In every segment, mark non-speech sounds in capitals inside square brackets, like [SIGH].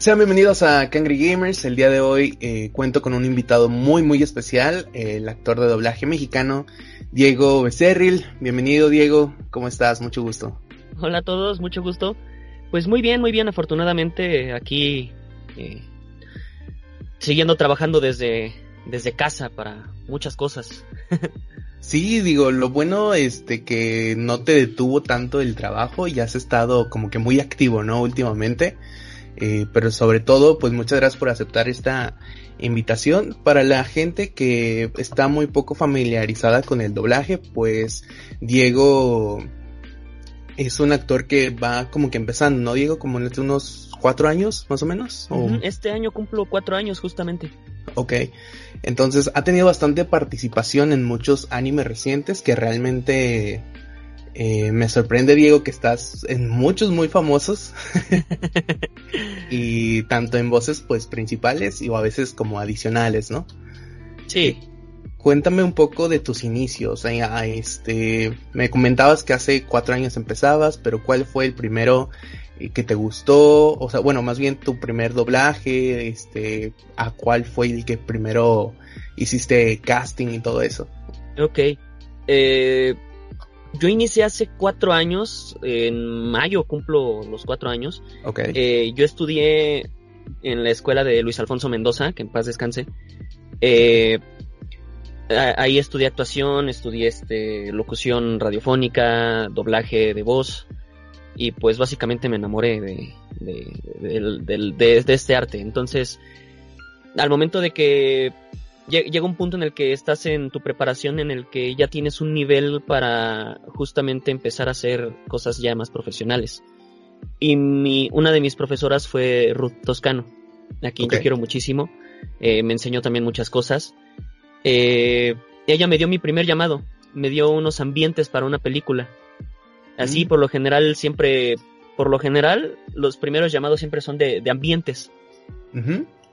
Sean bienvenidos a Cangry Gamers. El día de hoy eh, cuento con un invitado muy muy especial, el actor de doblaje mexicano, Diego Becerril. Bienvenido Diego, ¿cómo estás? Mucho gusto. Hola a todos, mucho gusto. Pues muy bien, muy bien, afortunadamente aquí eh, siguiendo trabajando desde, desde casa para muchas cosas. [LAUGHS] Sí, digo, lo bueno este que no te detuvo tanto el trabajo y has estado como que muy activo, ¿no? Últimamente. Eh, pero sobre todo, pues muchas gracias por aceptar esta invitación. Para la gente que está muy poco familiarizada con el doblaje, pues Diego es un actor que va como que empezando, ¿no, Diego? Como en unos cuatro años, más o menos. Este año cumplo cuatro años, justamente. Ok, entonces ha tenido bastante participación en muchos animes recientes que realmente eh, me sorprende, Diego, que estás en muchos muy famosos. [LAUGHS] y tanto en voces pues principales y o a veces como adicionales, ¿no? Sí. Cuéntame un poco de tus inicios. Este, me comentabas que hace cuatro años empezabas, pero ¿cuál fue el primero eh, que te gustó? O sea, bueno, más bien tu primer doblaje, este, ¿a cuál fue el que primero hiciste casting y todo eso? Ok. Eh, yo inicié hace cuatro años, en mayo cumplo los cuatro años. Ok. Eh, yo estudié en la escuela de Luis Alfonso Mendoza, que en paz descanse. Eh, ahí estudié actuación, estudié este, locución radiofónica, doblaje de voz y pues básicamente me enamoré de, de, este arte. Entonces, al momento de que llega un punto en el que estás en tu preparación en el que ya tienes un nivel para justamente empezar a hacer cosas ya más profesionales. Y mi, una de mis profesoras fue Ruth Toscano, a quien yo quiero muchísimo. Eh, me enseñó también muchas cosas. Eh, ella me dio mi primer llamado, me dio unos ambientes para una película. Así, mm. por lo general, siempre, por lo general, los primeros llamados siempre son de, ambientes.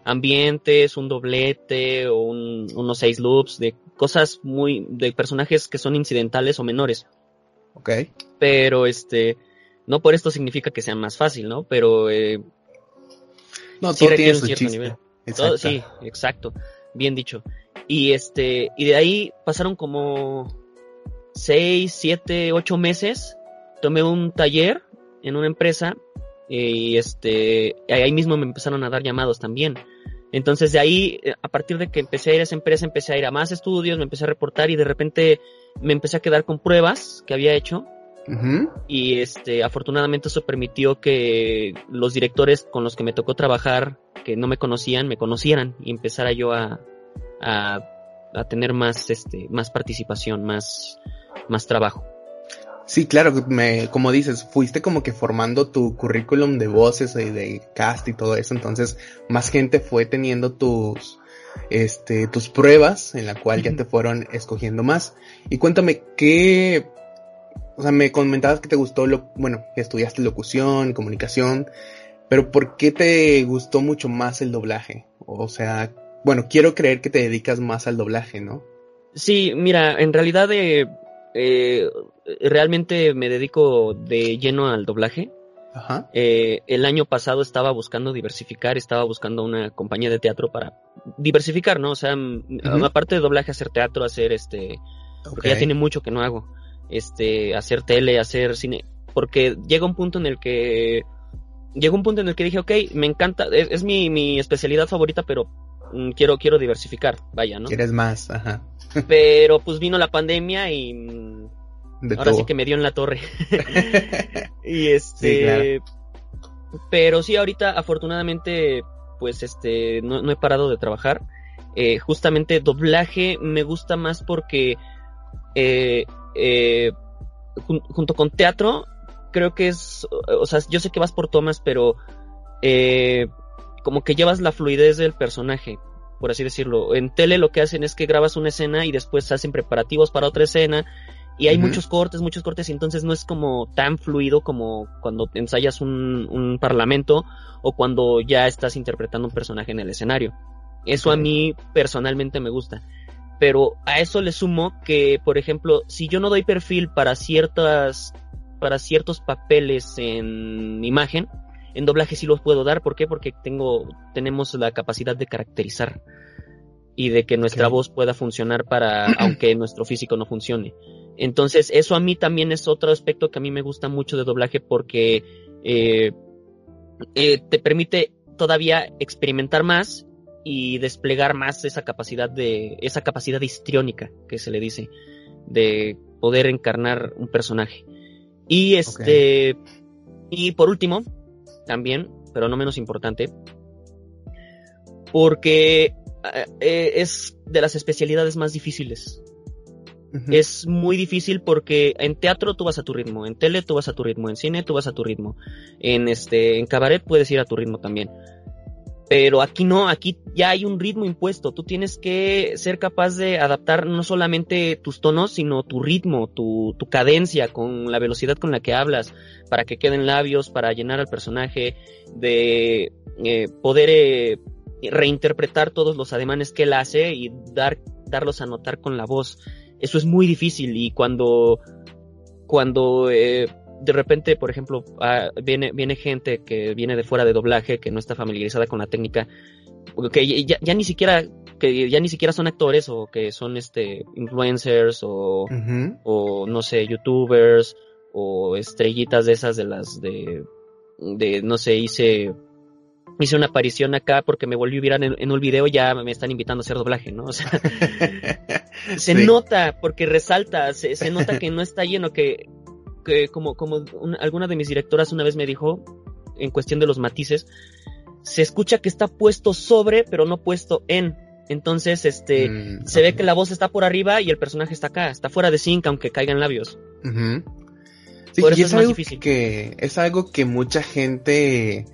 Ambientes, un doblete o unos seis loops de cosas muy, de personajes que son incidentales o menores. Ok. Pero este, no por esto significa que sea más fácil, ¿no? Pero eh, no, sí requiere un cierto nivel. sí, exacto. Bien dicho. Y este, y de ahí pasaron como seis, siete, ocho meses. Tomé un taller en una empresa y este, ahí mismo me empezaron a dar llamados también. Entonces de ahí, eh, a partir de que empecé a ir a esa empresa, empecé a ir a más estudios, me empecé a reportar y de repente me empecé a quedar con pruebas que había hecho. Y este, afortunadamente eso permitió que los directores con los que me tocó trabajar, que no me conocían, me conocieran y empezara yo a, a, tener más, este, más participación, más, más trabajo. Sí, claro, me, como dices, fuiste como que formando tu currículum de voces y de cast y todo eso, entonces más gente fue teniendo tus, este, tus pruebas en la cual ya te fueron escogiendo más. Y cuéntame, ¿qué, o sea, me comentabas que te gustó lo, bueno, que estudiaste locución, comunicación, pero ¿por qué te gustó mucho más el doblaje? O sea, bueno, quiero creer que te dedicas más al doblaje, ¿no? Sí, mira, en realidad eh, eh, realmente me dedico de lleno al doblaje. Ajá. Eh, el año pasado estaba buscando diversificar, estaba buscando una compañía de teatro para diversificar, ¿no? O sea, aparte de doblaje, hacer teatro, hacer este, porque ya tiene mucho que no hago, este, hacer tele, hacer cine, porque llega un punto en el que llegó un punto en el que dije, ok, me encanta, es, es mi, mi especialidad favorita, pero quiero, quiero diversificar, vaya, ¿no? Quieres más, ajá. Pero pues vino la pandemia y mm, ahora sí que me dio en la torre. [LAUGHS] y este, pero sí, ahorita afortunadamente, pues este, no, he parado de trabajar. Eh, justamente doblaje me gusta más porque eh, eh, junto con teatro, creo que es, o sea, yo sé que vas por tomas, pero eh, como que llevas la fluidez del personaje, por así decirlo. En tele lo que hacen es que grabas una escena y después hacen preparativos para otra escena y hay muchos cortes, muchos cortes y entonces no es como tan fluido como cuando ensayas un, un parlamento o cuando ya estás interpretando un personaje en el escenario. Eso a mí personalmente me gusta. Pero a eso le sumo que, por ejemplo, si yo no doy perfil para ciertas, para ciertos papeles en imagen, en doblaje sí los puedo dar. ¿Por qué? Porque tengo, tenemos la capacidad de caracterizar y de que nuestra voz pueda funcionar para, [CLEARS THROAT] aunque nuestro físico no funcione. Entonces, eso a mí también es otro aspecto que a mí me gusta mucho de doblaje porque eh, eh, te permite todavía experimentar más y desplegar más esa capacidad de esa capacidad histriónica que se le dice de poder encarnar un personaje y este y por último también pero no menos importante porque eh, es de las especialidades más difíciles es muy difícil porque en teatro tú vas a tu ritmo, en tele tú vas a tu ritmo, en cine tú vas a tu ritmo, en este, en cabaret puedes ir a tu ritmo también. Pero aquí no, aquí ya hay un ritmo impuesto. Tú tienes que ser capaz de adaptar no solamente tus tonos, sino tu ritmo, tu, cadencia, con la velocidad con la que hablas, para que queden labios, para llenar al personaje, de eh, poder eh, reinterpretar todos los ademanes que él hace y dar, darlos a notar con la voz. Eso es muy difícil y cuando, cuando eh, de repente, por ejemplo, ah, viene, viene gente que viene de fuera de doblaje, que no está familiarizada con la técnica, que ya, ni siquiera, que ya ni siquiera son actores o que son este influencers o, o no sé, youtubers o estrellitas de esas de las de, de no sé, hice hice una aparición acá porque me volví viral en, en, un video, ya me están invitando a hacer doblaje, ¿no? [LAUGHS] O sea, [LAUGHS] se nota porque resalta, se, se, nota que no está lleno, que como, como alguna de mis directoras una vez me dijo, en cuestión de los matices, se escucha que está puesto sobre, pero no puesto en. Entonces, este, mm, se ve que la voz está por arriba y el personaje está acá, está fuera de sync, aunque caigan labios. sí, y es, algo difícil. que es algo que mucha gente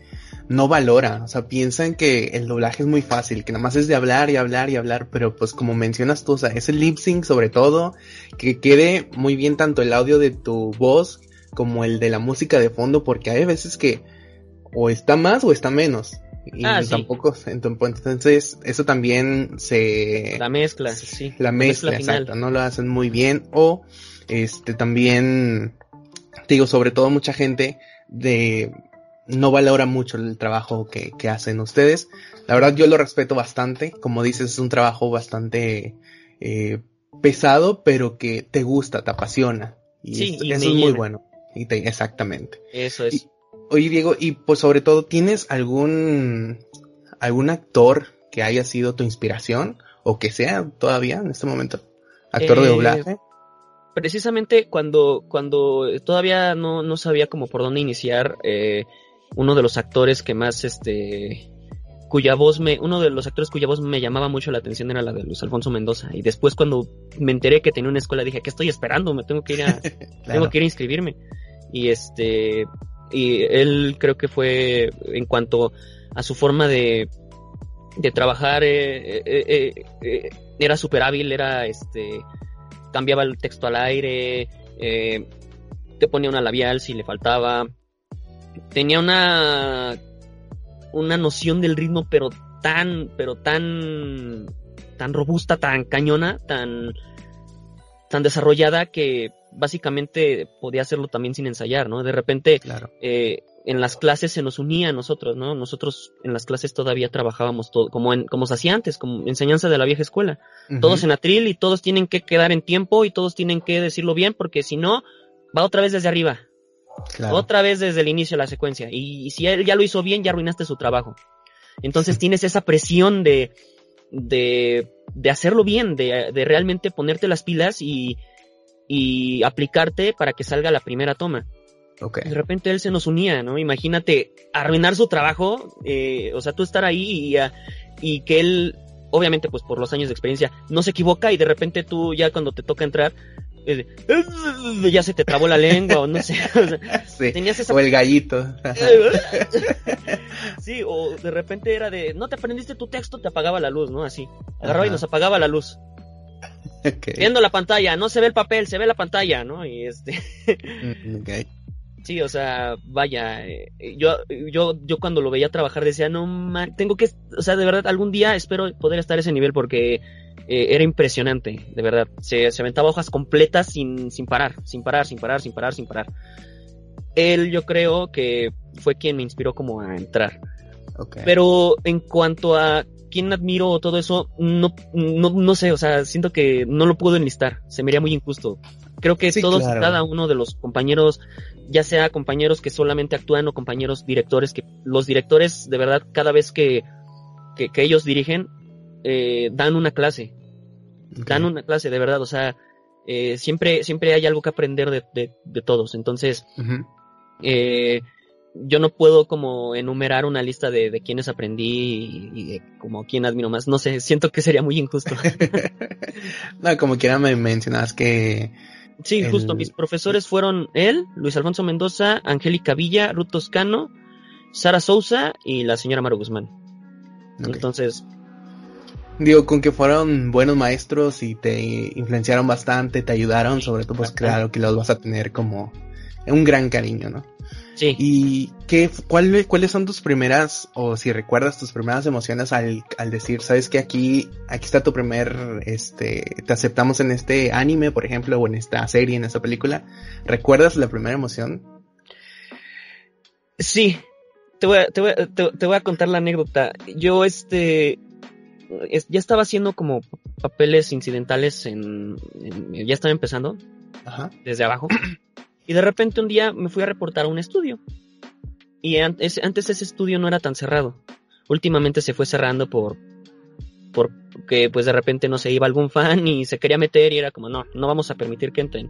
no valora, o sea, piensan que el doblaje es muy fácil, que nada más es de hablar y hablar y hablar, pero pues como mencionas tú, o sea, es el lip sync sobre todo, que quede muy bien tanto el audio de tu voz como el de la música de fondo, porque hay veces que o está más o está menos. Y ah, tampoco, entonces, eso también se... La mezcla, sí. La mezcla, exacto, no lo hacen muy bien. O, este, también, digo, sobre todo mucha gente de no valora mucho el trabajo que, que, hacen ustedes. La verdad yo lo respeto bastante. Como dices, es un trabajo bastante eh, pesado, pero que te gusta, te apasiona. Y sí, eso es muy bueno. Y te, exactamente. Eso es. oye Diego, y pues sobre todo, ¿tienes algún, algún actor que haya sido tu inspiración? O que sea todavía en este momento? ¿Actor de eh, doblaje? Precisamente cuando, cuando todavía no, no sabía como por dónde iniciar, eh, uno de los actores que más, este, cuya voz me, uno de los actores cuya voz me llamaba mucho la atención era la de Luis Alfonso Mendoza. Y después cuando me enteré que tenía una escuela dije, ¿qué estoy esperando? Me tengo que ir a, [LAUGHS] tengo que ir a inscribirme. Y este, y él creo que fue en cuanto a su forma de, de trabajar, eh, eh, eh, era súper hábil, era este, cambiaba el texto al aire, te ponía una labial si le faltaba, tenía una una noción del ritmo pero tan pero tan tan robusta, tan cañona, tan tan desarrollada que básicamente podía hacerlo también sin ensayar, ¿no? De repente claro. eh, en las clases se nos unía a nosotros, ¿no? Nosotros en las clases todavía trabajábamos todo, como en, como se hacía antes, como enseñanza de la vieja escuela. Todos en atril y todos tienen que quedar en tiempo y todos tienen que decirlo bien porque si no, va otra vez desde arriba. Otra vez desde el inicio de la secuencia. Y, si él ya lo hizo bien, ya arruinaste su trabajo. Entonces tienes esa presión de, de, de hacerlo bien, de, de, realmente ponerte las pilas y, y aplicarte para que salga la primera toma. Okay. De repente él se nos unía, ¿no? Imagínate arruinar su trabajo, eh, o sea, tú estar ahí y, y que él, obviamente, pues por los años de experiencia, no se equivoca y de repente tú ya cuando te toca entrar, ya se te trabó la lengua o no sé. [LAUGHS] O, sea, Sí, tenías esa o el gallito. [LAUGHS] sí, o de repente era de, no te aprendiste tu texto, te apagaba la luz, ¿no? Así. Agarraba y nos apagaba la luz. Ok. Viendo la pantalla, no se ve el papel, se ve la pantalla, ¿no? Y este, Mm, sí, o sea, vaya, eh, yo, yo, yo cuando lo veía trabajar decía, no, man, tengo que, o sea, de verdad, algún día espero poder estar a ese nivel porque eh, era impresionante, de verdad. Se, se aventaba hojas completas sin, sin parar, sin parar, sin parar, sin parar, sin parar. Él, yo creo que fue quien me inspiró como a entrar. ok. Pero en cuanto a quién admiro o todo eso, no, no, no sé, o sea, siento que no lo puedo enlistar, se me haría muy injusto. Creo que Sí, todos, claro. cada uno de los compañeros, ya sea compañeros que solamente actúan o compañeros directores, que los directores, de verdad, cada vez que, que, que ellos dirigen, eh, dan una clase, dan una clase, de verdad, o sea, eh, siempre, siempre hay algo que aprender de, de, de todos. Entonces, eh, yo no puedo como enumerar una lista de, de quienes aprendí y, y de como quién admiro más. No sé, siento que sería muy injusto. [LAUGHS] no, como quiera me mencionabas que... Sí, El- justo, mis profesores fueron él, Luis Alfonso Mendoza, Angélica Villa, Ruth Toscano, Sara Sousa y la señora Maro Guzmán. Entonces, Digo, con que fueron buenos maestros y te influenciaron bastante, te ayudaron, sobre todo, pues claro que los vas a tener como un gran cariño, ¿no? sí. ¿Y qué, cuál- cuáles son tus primeras, o si recuerdas tus primeras emociones al, al decir, sabes que aquí, aquí está tu primer, este, te aceptamos en este anime, por ejemplo, o en esta serie, en esta película? ¿Recuerdas la primera emoción? Sí, te voy a, te voy a, te, te voy a contar la anécdota. Yo, este, es- ya estaba haciendo como papeles incidentales en, en- ya estaba empezando Ajá. desde abajo. Y de repente un día me fui a reportar a un estudio. Y antes, antes ese estudio no era tan cerrado. Últimamente se fue cerrando por, porque pues de repente no se iba algún fan y se quería meter y era como, no, no vamos a permitir que entren.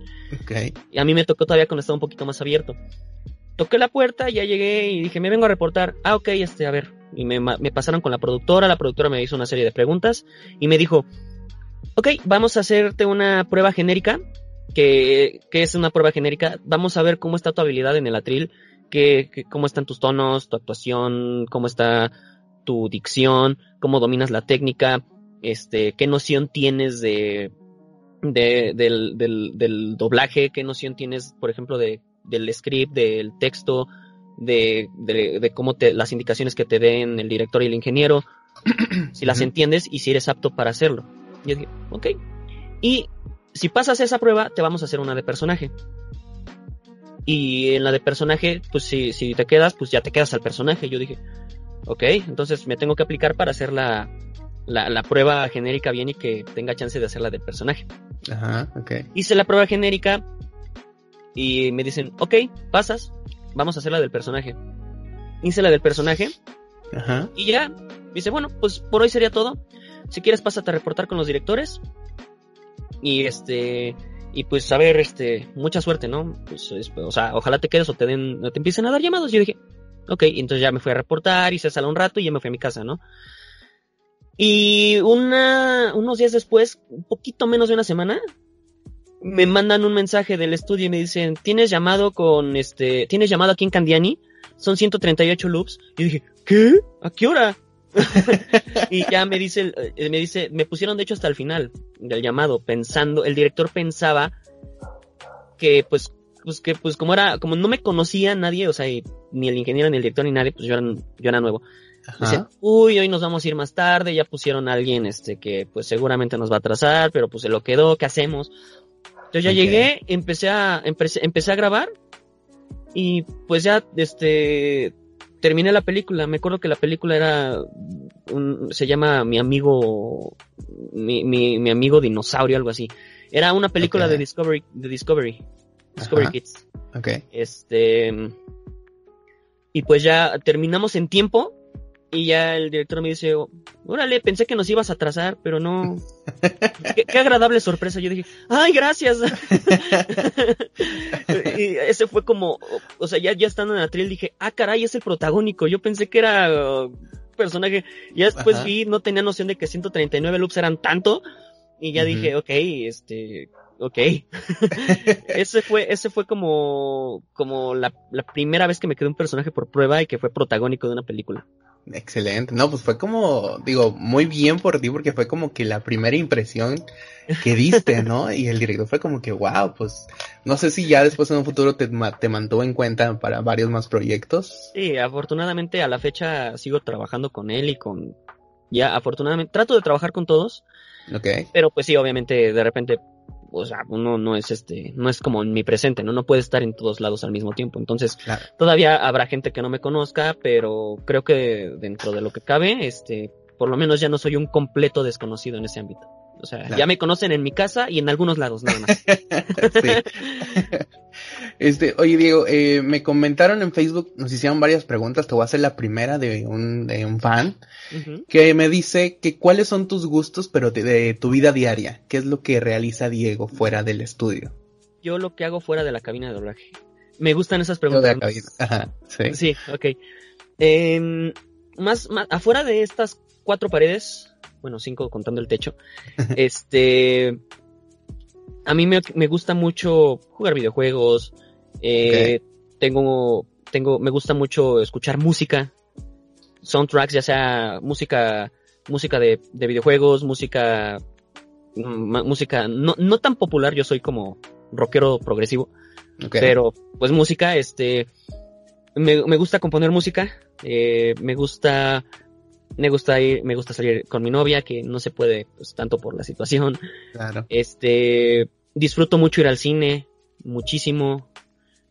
Y a mí me tocó todavía cuando estaba un poquito más abierto. Toqué la puerta, ya llegué y dije, me vengo a reportar. Ah, ok, este, a ver. Y me, me pasaron con la productora, la productora me hizo una serie de preguntas y me dijo, ok, vamos a hacerte una prueba genérica. Que, que es una prueba genérica. Vamos a ver cómo está tu habilidad en el atril, que- cómo están tus tonos, tu actuación, cómo está tu dicción, cómo dominas la técnica, este, qué noción tienes de, de, del, del, del doblaje, qué noción tienes, por ejemplo, de, del script, del texto, de, de, de cómo te, las indicaciones que te den el director y el ingeniero, [CLEARS THROAT] si las entiendes y si eres apto para hacerlo. Yo dije, ok. Y si pasas esa prueba, te vamos a hacer una de personaje. Y en la de personaje, pues si, si te quedas, pues ya te quedas al personaje. Yo dije, ok, entonces me tengo que aplicar para hacer la, la, la prueba genérica bien y que tenga chance de hacerla del personaje. Ajá, ok. Hice la prueba genérica y me dicen, ok, pasas, vamos a hacer la del personaje. Hice la del personaje Ajá. y ya, dice, bueno, pues por hoy sería todo. Si quieres, pásate a reportar con los directores. Y este, y pues a ver, este, mucha suerte, ¿no? Pues, es- o sea, ojalá te quedes o te den, o te empiecen a dar llamados. Yo dije, ok, y entonces ya me fui a reportar, hice sala un rato y ya me fui a mi casa, ¿no? Y una, unos días después, un poquito menos de una semana, me mandan un mensaje del estudio y me dicen, tienes llamado con este, tienes llamado aquí en Candiani, son 138 loops. Y dije, ¿qué? ¿A qué hora? [LAUGHS] y ya me dice, eh, me dice, me pusieron de hecho hasta el final del llamado, pensando, el director pensaba que pues, pues que pues como era, como no me conocía nadie, o sea, y ni el ingeniero ni el director ni nadie, pues yo era, yo era nuevo. Dice, uy, hoy nos vamos a ir más tarde, ya pusieron a alguien este que pues seguramente nos va a atrasar, pero pues se lo quedó, ¿qué hacemos? Entonces ya llegué, empecé a, empecé, empecé a grabar y pues ya este terminé la película. Me acuerdo que la película era un- se llama Mi amigo mi, mi, mi amigo dinosaurio, algo así. Era una película de Discovery, de Discovery, Discovery Ajá. Kids. Ok. Este. Y pues ya terminamos en tiempo. Y ya el director me dice, órale, pensé que nos ibas a atrasar, pero no. qué, qué agradable sorpresa. Yo dije, ay, gracias. [LAUGHS] y ese fue como, o sea, ya, ya estando en el atril dije, ah, caray, es el protagónico. Yo pensé que era uh, personaje. Ya después Ajá. vi, no tenía noción de que 139 loops eran tanto. Y ya dije, ok, este, Ok. [LAUGHS] ese fue, ese fue como, como la, la primera vez que me quedé un personaje por prueba y que fue protagónico de una película. Excelente. No, pues fue como, digo, muy bien por ti porque fue como que la primera impresión que diste, ¿no? [LAUGHS] Y el director fue como que, wow, pues no sé si ya después en un futuro te, te mantuvo en cuenta para varios más proyectos. Sí, afortunadamente a la fecha sigo trabajando con él y con, ya afortunadamente, trato de trabajar con todos. Ok. Pero pues sí, obviamente de repente o sea, uno no es este, no es como en mi presente, ¿no? No puede estar en todos lados al mismo tiempo. Entonces, todavía habrá gente que no me conozca, pero creo que dentro de lo que cabe, este, por lo menos ya no soy un completo desconocido en ese ámbito. O sea, ya me conocen en mi casa y en algunos lados, nada más. [LAUGHS] Este, oye Diego, eh, me comentaron en Facebook, nos hicieron varias preguntas, te voy a hacer la primera de un, de un fan, que me dice que cuáles son tus gustos, pero de, tu vida diaria, qué es lo que realiza Diego fuera del estudio. Yo lo que hago fuera de la cabina de doblaje. Me gustan esas preguntas. sí. sí, ok. Em, más, más, afuera de estas cuatro paredes, bueno, cinco contando el techo, [LAUGHS] este, a mí me, gusta mucho jugar videojuegos, eh, tengo, tengo, me gusta mucho escuchar música, soundtracks, ya sea música, música de, videojuegos, música, música no, no tan popular, yo soy como rockero progresivo, pero pues música, este, me, me gusta componer música, eh, me gusta me gusta ir, me gusta salir con mi novia, que no se puede pues, tanto por la situación. Claro. Este, disfruto mucho ir al cine, muchísimo.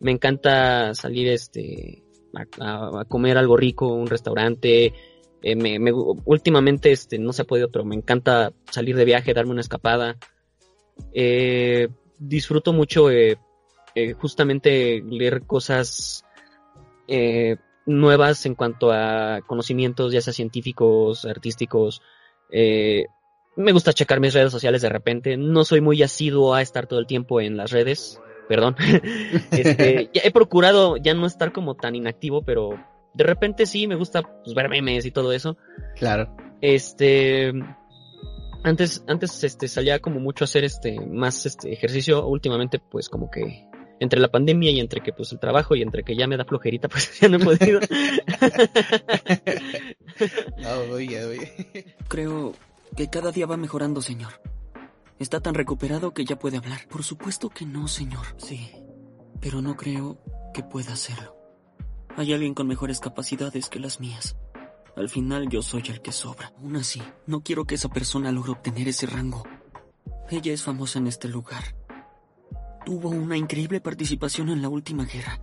Me encanta salir este a, comer algo rico, un restaurante. Eh, me, me, últimamente este no se ha podido, pero me encanta salir de viaje, darme una escapada. Eh, disfruto mucho eh, eh justamente leer cosas eh, nuevas en cuanto a conocimientos, ya sea científicos, artísticos. Eh, me gusta checar mis redes sociales de repente. No soy muy asiduo a estar todo el tiempo en las redes. Perdón. [LAUGHS] este, he procurado ya no estar como tan inactivo, pero de repente sí me gusta pues, ver memes y todo eso. Claro. Este. Antes, antes este, salía como mucho a hacer este, más este ejercicio. Últimamente, pues como que entre la pandemia y entre que pues el trabajo y entre que ya me da flojerita, [LAUGHS] pues ya no he podido. [LAUGHS] Creo que cada día va mejorando, señor. Está tan recuperado que ya puede hablar. Por supuesto que no, señor. Sí, pero no creo que pueda hacerlo. Hay alguien con mejores capacidades que las mías. Al final yo soy el que sobra. Aún así, no quiero que esa persona logre obtener ese rango. Ella es famosa en este lugar tuvo una increíble participación en la última guerra.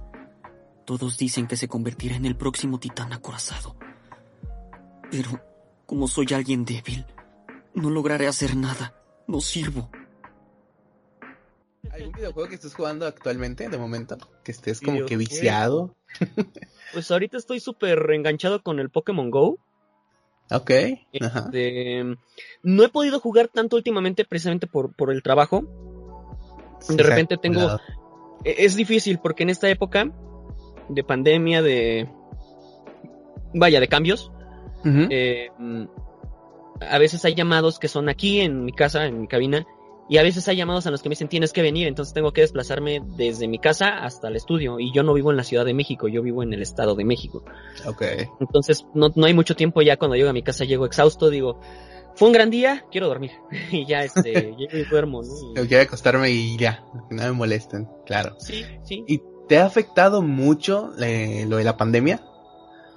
Todos dicen que se convertirá en el próximo titán acorazado. Pero, como soy alguien débil, no lograré hacer nada. No sirvo. ¿Algún videojuego que estés jugando actualmente, de momento? Que estés como que viciado. [LAUGHS] pues ahorita estoy súper enganchado con el Pokémon Go. Ok. Este, no he podido jugar tanto últimamente precisamente por, por el trabajo de repente tengo... E-, es difícil porque en esta época de pandemia, de... Vaya, de cambios, eh, a veces hay llamados que son aquí en mi casa, en mi cabina, y a veces hay llamados a los que me dicen tienes que venir, entonces tengo que desplazarme desde mi casa hasta el estudio. Y yo no vivo en la Ciudad de México, yo vivo en el Estado de México. Ok. Entonces no, no hay mucho tiempo ya cuando llego a mi casa, llego exhausto, digo, fue un gran día, quiero dormir. [LAUGHS] y ya, este, [LAUGHS] llego y duermo, ¿no? Quiero acostarme y ya, que no me molesten, claro. Sí, sí. ¿Y te ha afectado mucho eh, lo de la pandemia?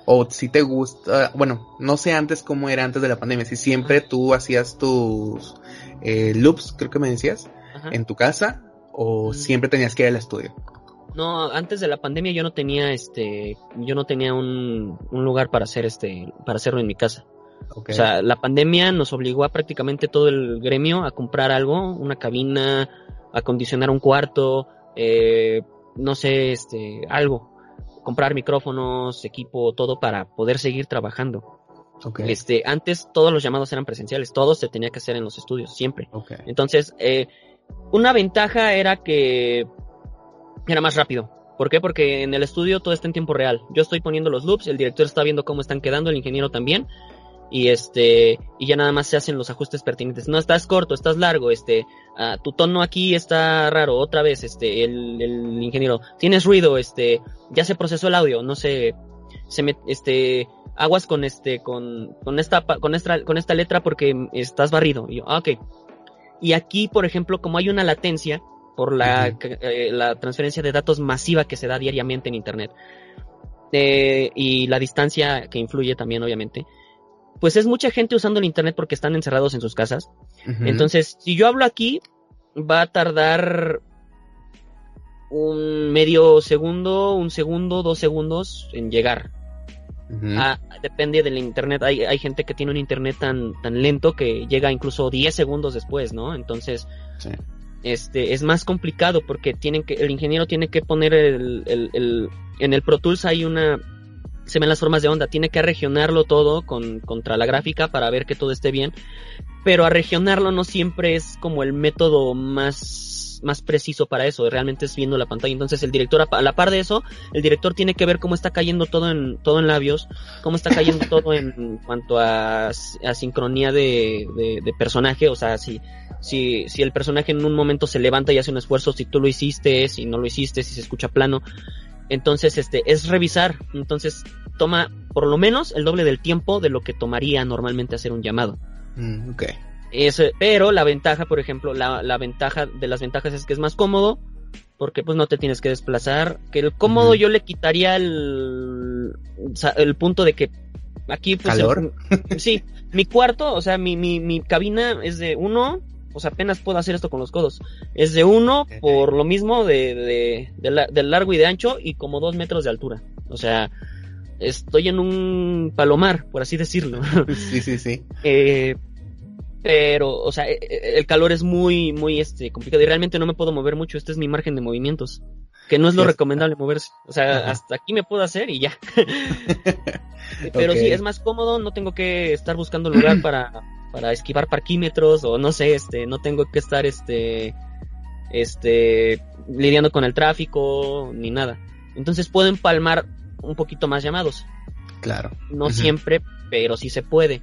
O si te gusta, bueno, no sé antes cómo era antes de la pandemia, si siempre tú hacías tus eh, loops, creo que me decías, en tu casa, o mm. siempre tenías que ir al estudio. No, antes de la pandemia yo no tenía este, yo no tenía un, un lugar para hacer este, para hacerlo en mi casa. O sea, la pandemia nos obligó a prácticamente todo el gremio a comprar algo, una cabina, acondicionar un cuarto, eh, no sé, este, algo, comprar micrófonos, equipo, todo para poder seguir trabajando. Este, antes todos los llamados eran presenciales, todo se tenía que hacer en los estudios, siempre. Entonces, eh, una ventaja era que era más rápido. ¿Por qué? Porque en el estudio todo está en tiempo real. Yo estoy poniendo los loops, el director está viendo cómo están quedando, el ingeniero también y este y ya nada más se hacen los ajustes pertinentes. No estás corto estás largo este ah, tu tono aquí está raro otra vez este el, el, ingeniero tienes ruido este ya se procesó el audio no sé se me este aguas con este con con esta con esta con esta letra porque estás barrido. Y yo ah, ok. Y aquí por ejemplo como hay una latencia por la, eh, la transferencia de datos masiva que se da diariamente en internet eh, y la distancia que influye también obviamente pues es mucha gente usando el internet porque están encerrados en sus casas. Entonces, si yo hablo aquí, va a tardar un medio segundo, un segundo, dos segundos en llegar. Ah, depende del internet. Hay, hay, gente que tiene un internet tan, tan lento que llega incluso 10 segundos después, ¿no? Entonces, este, es más complicado porque tienen que, el ingeniero tiene que poner el, el, el, en el Pro Tools hay una, se ven las formas de onda, tiene que regionarlo todo con, contra la gráfica para ver que todo esté bien, pero a regionarlo no siempre es como el método más, más preciso para eso, realmente es viendo la pantalla, entonces el director, a la par de eso, el director tiene que ver cómo está cayendo todo en, todo en labios, cómo está cayendo todo en cuanto a, a sincronía de, de, personaje, o sea, si, si, si el personaje en un momento se levanta y hace un esfuerzo, si tú lo hiciste, si no lo hiciste, si se escucha plano, entonces, este, es revisar. Entonces, toma por lo menos el doble del tiempo de lo que tomaría normalmente hacer un llamado. Mm, ok. Es, pero la ventaja, por ejemplo, la, la, ventaja de las ventajas es que es más cómodo, porque pues no te tienes que desplazar. Que el cómodo yo le quitaría el, el punto de que aquí pues... ¿Calor? [LAUGHS] sí, mi cuarto, o sea, mi, mi, mi cabina es de uno o sea, apenas puedo hacer esto con los codos. Es de uno por lo mismo de, de, de, largo y de ancho y como dos metros de altura. O sea, estoy en un palomar, por así decirlo. [LAUGHS] Sí, sí, sí. Eh, pero, o sea, e, e, el calor es muy, muy este, complicado y realmente no me puedo mover mucho. Este es mi margen de movimientos. Que no es lo recomendable moverse. O sea, hasta aquí me puedo hacer y ya. [LAUGHS] [LAUGHS] pero sí, es más cómodo, no tengo que estar buscando lugar [CLEARS THROAT] para, para esquivar parquímetros o no sé, este, no tengo que estar este, este, lidiando con el tráfico ni nada. Entonces puedo empalmar un poquito más llamados. Claro. No siempre, pero sí se puede.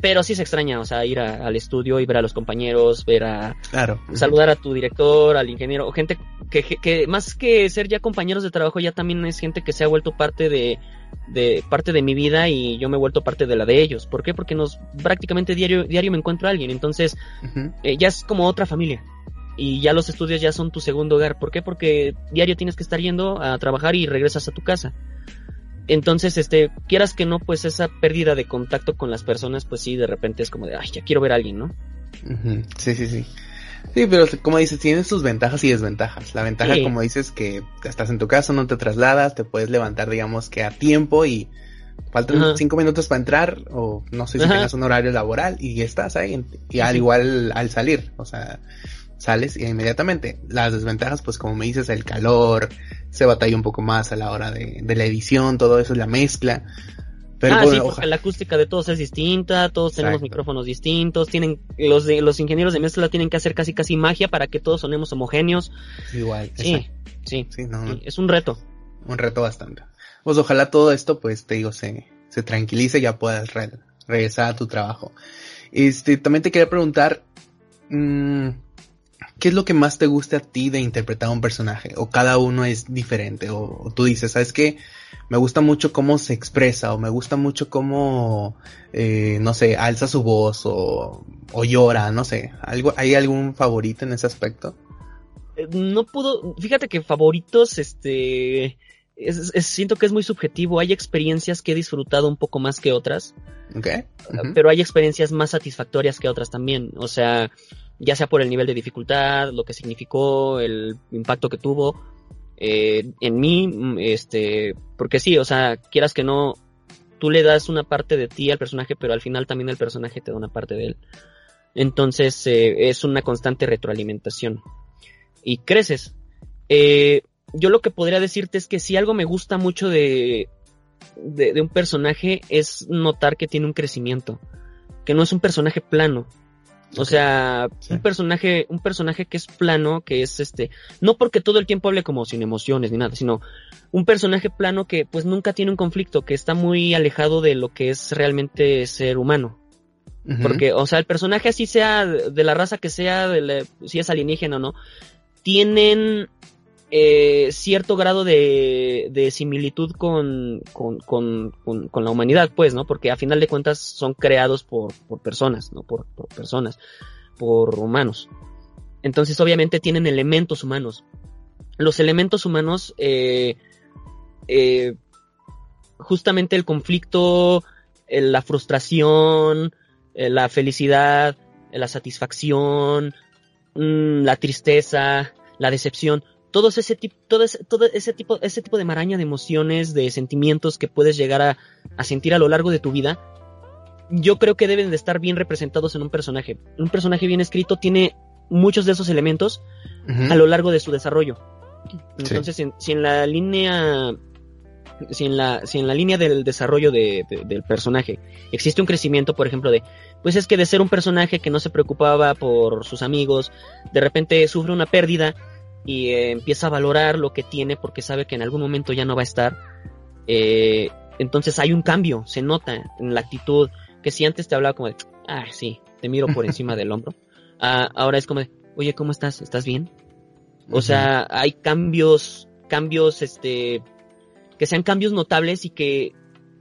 Pero sí se extraña, o sea, ir al estudio y ver a los compañeros, ver a... Claro. Saludar a tu director, al ingeniero, o gente que, que, más que ser ya compañeros de trabajo, ya también es gente que se ha vuelto parte de, de parte de mi vida y yo me he vuelto parte de la de ellos. ¿Por qué? Porque nos prácticamente diario, diario me encuentro a alguien, entonces eh, ya es como otra familia. Y ya los estudios ya son tu segundo hogar. ¿Por qué? Porque diario tienes que estar yendo a trabajar y regresas a tu casa. Entonces, este, quieras que no, pues esa pérdida de contacto con las personas, pues sí, de repente es como de, ay, ya quiero ver a alguien, ¿no? Sí, sí, sí. Sí, pero como dices, tienes sus ventajas y desventajas. La ventaja, como dices, que estás en tu casa, no te trasladas, te puedes levantar, digamos, que a tiempo y faltan cinco minutos para entrar, o no sé si tengas un horario laboral y estás ahí. Y al igual al salir, o sea, sales y inmediatamente. Las desventajas, pues como me dices, el calor, se batalla un poco más a la hora de, de la edición, todo eso, la mezcla. Pero ah, sí, porque la acústica de todos es distinta, todos tenemos micrófonos distintos, tienen los de, los ingenieros de mezcla tienen que hacer casi casi magia para que todos sonemos homogéneos. Igual, sí, sí, sí, es un reto. Un reto bastante. Pues ojalá todo esto, pues te digo, se, se tranquilice y ya puedas regresar a tu trabajo. Este, también te quería preguntar, mmm, ¿qué es lo que más te gusta a ti de interpretar a un personaje? O cada uno es diferente, o, tú dices, ¿sabes qué? Me gusta mucho cómo se expresa, o me gusta mucho cómo, eh, no sé, alza su voz, o, o llora, no sé. ¿Algo, ¿Hay algún favorito en ese aspecto? Eh, no puedo, fíjate que favoritos, este, siento que es muy subjetivo. Hay experiencias que he disfrutado un poco más que otras. Okay. Pero hay experiencias más satisfactorias que otras también. O sea, ya sea por el nivel de dificultad, lo que significó, el impacto que tuvo eh, en mí, mm, este, porque sí, o sea, quieras que no, tú le das una parte de ti al personaje, pero al final también el personaje te da una parte de él. Entonces eh, es una constante retroalimentación y creces. Eh, yo lo que podría decirte es que si algo me gusta mucho de, de, de un personaje es notar que tiene un crecimiento, que no es un personaje plano, O sea, un personaje, un personaje que es plano, que es este, no porque todo el tiempo hable como sin emociones ni nada, sino un personaje plano que pues nunca tiene un conflicto, que está muy alejado de lo que es realmente ser humano. Porque, o sea, el personaje así sea de la raza que sea, de si es alienígena o no, tienen eh, cierto grado de, de similitud con, con, con, con, la humanidad, pues, ¿no? Porque a final de cuentas son creados por, por personas, ¿no? Por, por personas, por humanos. Entonces, obviamente tienen elementos humanos. Los elementos humanos, eh, eh, justamente el conflicto, la frustración, la felicidad, la satisfacción, mm, la tristeza, la decepción, todo ese tipo, todo ese, todo ese tipo, ese tipo de maraña de emociones, de sentimientos que puedes llegar a, a, sentir a lo largo de tu vida, yo creo que deben de estar bien representados en un personaje. Un personaje bien escrito tiene muchos de esos elementos a lo largo de su desarrollo. Entonces, si en la línea si en la, si en la línea del desarrollo de, del personaje existe un crecimiento, por ejemplo, de, pues es que de ser un personaje que no se preocupaba por sus amigos, de repente sufre una pérdida y eh, empieza a valorar lo que tiene porque sabe que en algún momento ya no va a estar. Eh, entonces hay un cambio, se nota en la actitud, que si antes te hablaba como de, ah, sí, te miro por [LAUGHS] encima del hombro, ah, ahora es como de, oye, ¿cómo estás? ¿Estás bien? O sea, hay cambios, cambios, este, que sean cambios notables y que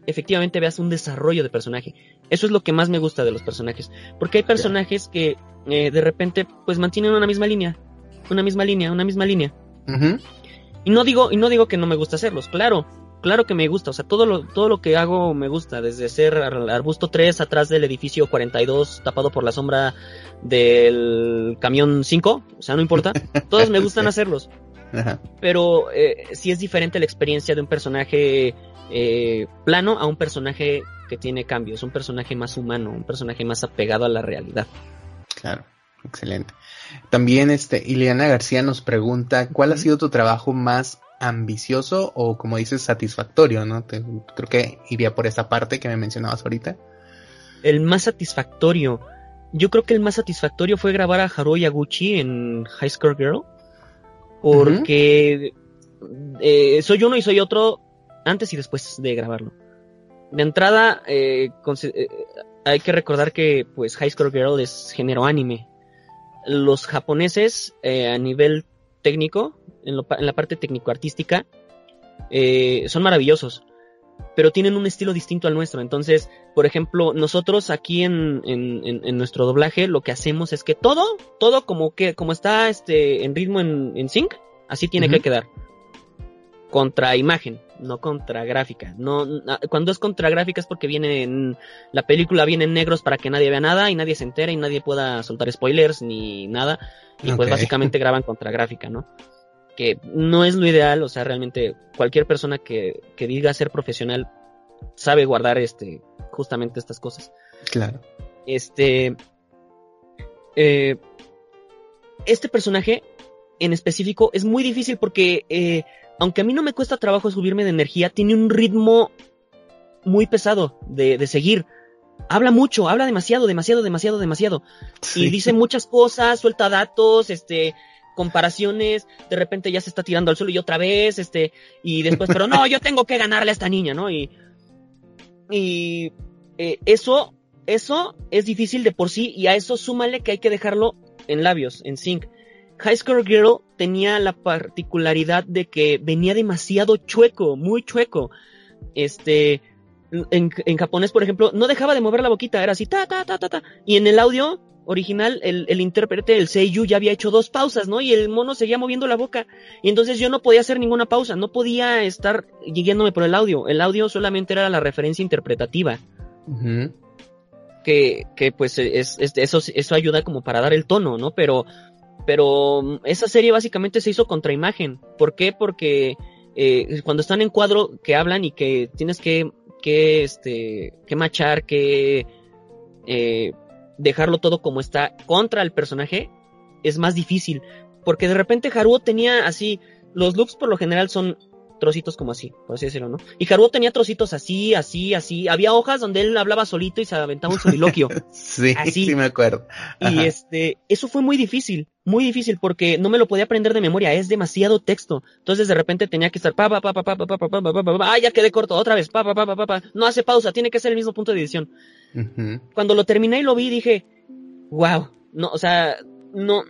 efectivamente veas un desarrollo de personaje. Eso es lo que más me gusta de los personajes. Porque hay personajes que eh, de repente pues mantienen una misma línea. Una misma línea, una misma línea. Y no digo, y no digo que no me gusta hacerlos, claro, claro que me gusta, o sea, todo lo, todo lo que hago me gusta, desde ser arbusto 3 atrás del edificio 42 tapado por la sombra del camión 5, o sea, no importa, [LAUGHS] todos me gustan hacerlos. Pero eh, sí es diferente la experiencia de un personaje eh, plano a un personaje que tiene cambios, un personaje más humano, un personaje más apegado a la realidad. Claro, excelente. También este Ileana García nos pregunta, ¿cuál ha sido tu trabajo más ambicioso o como dices satisfactorio, no? creo que iría por esa parte que me mencionabas ahorita. El más satisfactorio. Yo creo que el más satisfactorio fue grabar a Haruo Yaguchi en High School Girl porque eh, soy uno y soy otro antes y después de grabarlo. De entrada, eh, eh, hay que recordar que pues High School Girl es género anime. Los japoneses a nivel técnico, en, la parte técnico-artística, son maravillosos pero tienen un estilo distinto al nuestro. Entonces, por ejemplo, nosotros aquí en, en, nuestro doblaje lo que hacemos es que todo, todo como que como está este en ritmo en, en sync, así tiene que quedar. Contra imagen, no contra gráfica. No, cuando es contra gráfica es porque viene en, la película viene en negros para que nadie vea nada y nadie se entere y nadie pueda soltar spoilers ni nada. Y pues básicamente [LAUGHS] graban contra gráfica, ¿no? que no es lo ideal, o sea, realmente cualquier persona que, diga ser profesional sabe guardar este justamente estas cosas. Claro. Este eh, este personaje en específico es muy difícil porque eh, aunque a mí no me cuesta trabajo subirme de energía, tiene un ritmo muy pesado de, de seguir. Habla mucho, habla demasiado, demasiado, demasiado, demasiado. Y dice muchas cosas, suelta datos, este, comparaciones, de repente ya se está tirando al suelo y otra vez, este, y después, pero no, [LAUGHS] yo tengo que ganarle a esta niña, ¿no? Y, y eh, eso, eso es difícil de por sí y a eso súmale que hay que dejarlo en labios, en sync. High School Girl tenía la particularidad de que venía demasiado chueco, muy chueco. Este, en, en, japonés, por ejemplo, no dejaba de mover la boquita, era así, ta, ta, ta, ta, ta. Y en el audio original, el, el intérprete, el Seiyu, ya había hecho dos pausas, ¿no? Y el mono seguía moviendo la boca. Y entonces yo no podía hacer ninguna pausa, no podía estar guiándome por el audio. El audio solamente era la referencia interpretativa. que, que pues es, eso, eso ayuda como para dar el tono, ¿no? Pero, pero esa serie básicamente se hizo contra imagen. ¿Por qué? Porque eh, cuando están en cuadro que hablan y que tienes que, que, este, que machar, que, eh, dejarlo todo como está contra el personaje es más difícil. Porque de repente Haruo tenía así, los looks por lo general son trocitos como así, por así decirlo, ¿no? Y Haruo tenía trocitos así, así, así. Había hojas donde él hablaba solito y se aventaba un soliloquio. sí, sí me acuerdo. Y este, eso fue muy difícil, muy difícil porque no me lo podía aprender de memoria, es demasiado texto. Entonces de repente tenía que estar pa pa pa pa pa pa pa pa pa pa pa pa ah ya quedé corto otra vez pa pa pa pa pa pa no hace pausa, tiene que ser el mismo punto de edición. Cuando lo terminé y lo vi dije, wow, no, o sea, no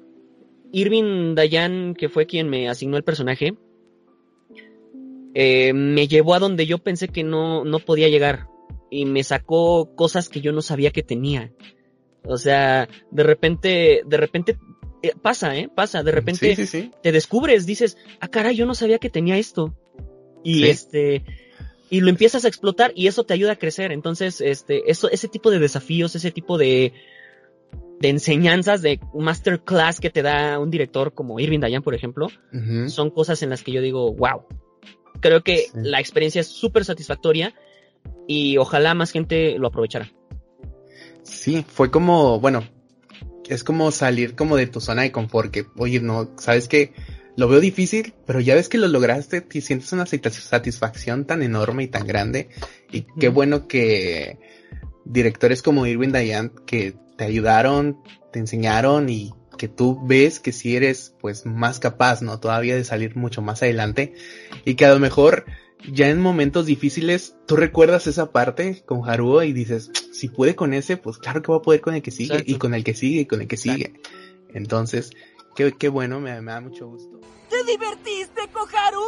Irving Dayan, que fue quien me asignó el personaje, eh, me llevó a donde yo pensé que no, no podía llegar. Y me sacó cosas que yo no sabía que tenía. O sea, de repente, de repente eh, pasa, ¿eh? Pasa, de repente te descubres, dices, ah, caray, yo no sabía que tenía esto. Y este, y lo empiezas a explotar y eso te ayuda a crecer. Entonces, este, eso, ese tipo de desafíos, ese tipo de, de enseñanzas, de masterclass que te da un director como Irving Dayan, por ejemplo, son cosas en las que yo digo, wow, Creo que la experiencia es súper satisfactoria y ojalá más gente lo aprovechara. Sí, fue como, bueno, es como salir como de tu zona de confort, que, oye, no, sabes que lo veo difícil, pero ya ves que lo lograste, te sientes una satisfacción tan enorme y tan grande, y qué bueno que directores como Irwin Dayan que te ayudaron, te enseñaron y que tú ves que si eres pues más capaz, ¿no? Todavía de salir mucho más adelante y que a lo mejor ya en momentos difíciles tú recuerdas esa parte con Haruo y dices, si puede con ese, pues claro que va a poder con el que sigue y con el que sigue y con el que sigue. Entonces, qué, qué bueno, me, me da mucho gusto. ¿Te divertiste, Koharu?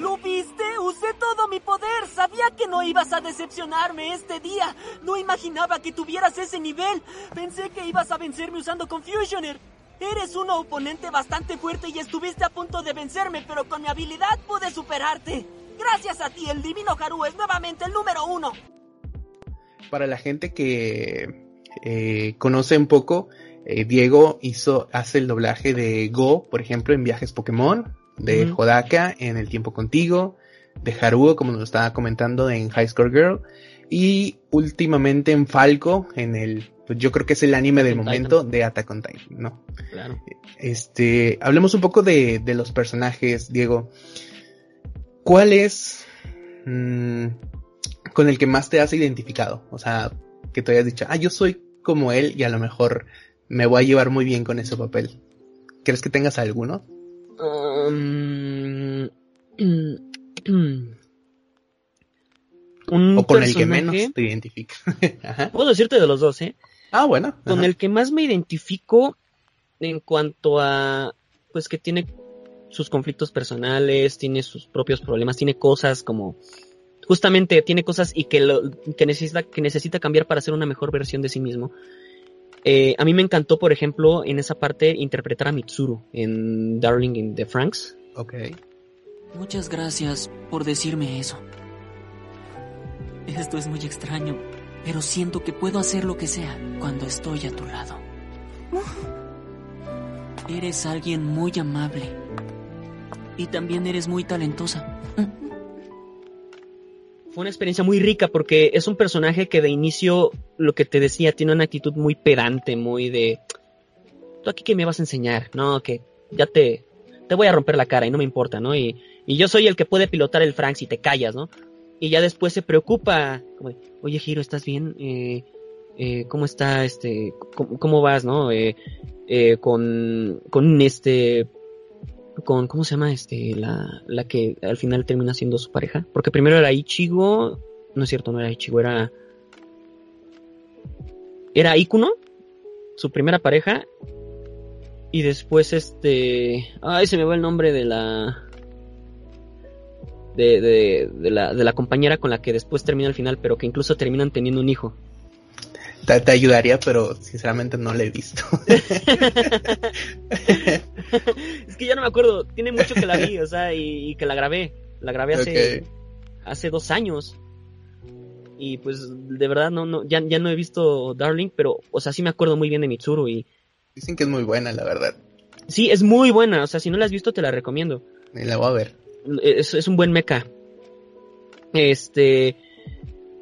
¿Lo viste? Usé todo mi poder. Sabía que no ibas a decepcionarme este día. No imaginaba que tuvieras ese nivel. Pensé que ibas a vencerme usando Confusioner. Eres un oponente bastante fuerte y estuviste a punto de vencerme, pero con mi habilidad pude superarte. Gracias a ti, el divino Haru es nuevamente el número uno. Para la gente que eh, conoce un poco, eh, Diego hizo, hace el doblaje de Go, por ejemplo, en Viajes Pokémon, de Hodaka en El Tiempo Contigo, de Haruo, como nos estaba comentando en High Score Girl, y últimamente en Falco, en el pues yo creo que es el anime del momento de Attack on Titan, ¿no? Claro. Este, hablemos un poco de, de los personajes, Diego. ¿Cuál es mm, con el que más te has identificado? O sea, que te hayas dicho, ah, yo soy como él y a lo mejor me voy a llevar muy bien con ese papel. ¿Crees que tengas alguno? Um, [CLEARS THROAT] o con el que menos te identificas. [LAUGHS] Puedo decirte de los dos, ¿eh? Ah, bueno. Con el que más me identifico en cuanto a, pues que tiene sus conflictos personales, tiene sus propios problemas, tiene cosas como, justamente tiene cosas y que, lo, que, necesita, que necesita cambiar para ser una mejor versión de sí mismo. Eh, a mí me encantó, por ejemplo, en esa parte interpretar a Mitsuru en Darling in the Franks. Ok. Muchas gracias por decirme eso. Esto es muy extraño, pero siento que puedo hacer lo que sea cuando estoy a tu lado. Eres alguien muy amable. Y también eres muy talentosa. Fue una experiencia muy rica porque es un personaje que de inicio, lo que te decía, tiene una actitud muy pedante, muy de... ¿Tú aquí qué me vas a enseñar? No, que ya te, te voy a romper la cara y no me importa, ¿no? Y, y yo soy el que puede pilotar el Frank si te callas, ¿no? y ya después se preocupa, como, oye Giro, ¿estás bien? Eh, eh, ¿Cómo está, este, cómo, vas, no? Eh, eh, con, con este, con, ¿cómo se llama, este, la, la que al final termina siendo su pareja? Porque primero era Ichigo, no es cierto, no era Ichigo, era, era Ikuno, su primera pareja, y después este, ay, se me va el nombre de la, de, de, de, la, de la compañera con la que después termina el final, pero que incluso terminan teniendo un hijo. Te, te ayudaría, pero sinceramente no la he visto. [LAUGHS] es que ya no me acuerdo, tiene mucho que la vi, o sea, y, que la grabé. La grabé hace, hace dos años. Y pues de verdad no, no, ya, ya no he visto Darling, pero, o sea, sí me acuerdo muy bien de Mitsuru y... Dicen que es muy buena, la verdad. Sí, es muy buena, o sea, si no la has visto te la recomiendo. Y la voy a ver es, un buen mecha. Este,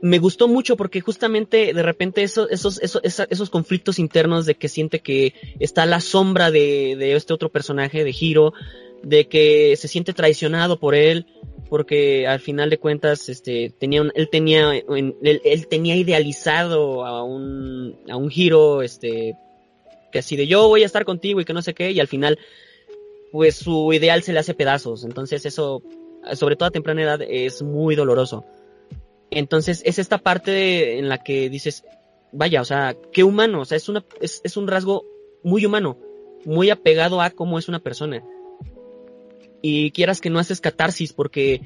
me gustó mucho porque justamente de repente esos, esos, esos, esos conflictos internos de que siente que está la sombra de, de este otro personaje, de Hiro, de que se siente traicionado por él, porque al final de cuentas, este, tenía él tenía, él, él, tenía idealizado a un, a un giro, este, que así de yo voy a estar contigo y que no sé qué, y al final, pues su ideal se le hace pedazos, entonces eso, sobre todo a temprana edad, es muy doloroso. Entonces es esta parte en la que dices, vaya, o sea, qué humano, o sea, es una, es, es un rasgo muy humano, muy apegado a cómo es una persona y quieras que no haces catarsis porque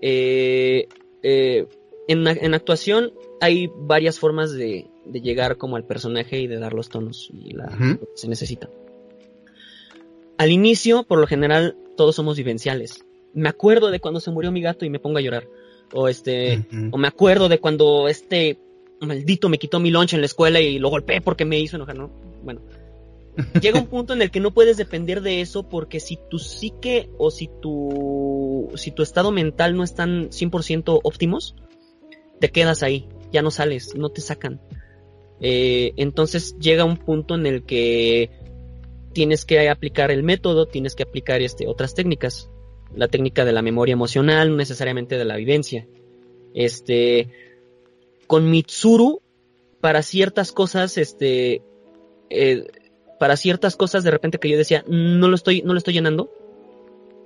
eh, eh, en, en, actuación hay varias formas de, de, llegar como al personaje y de dar los tonos y la, lo que se necesita. Al inicio, por lo general, todos somos vivenciales. Me acuerdo de cuando se murió mi gato y me pongo a llorar. O este, o me acuerdo de cuando este maldito me quitó mi lunch en la escuela y lo golpeé porque me hizo enojar, ¿no? Bueno, llega un punto en el que no puedes depender de eso porque si tu psique o si tu, si tu estado mental no están 100% óptimos, te quedas ahí, ya no sales, no te sacan. Eh, entonces llega un punto en el que tienes que aplicar el método, tienes que aplicar este, otras técnicas. La técnica de la memoria emocional, no necesariamente de la vivencia. Este, con Mitsuru, para ciertas cosas, este, eh, para ciertas cosas de repente que yo decía, no lo estoy, no lo estoy llenando.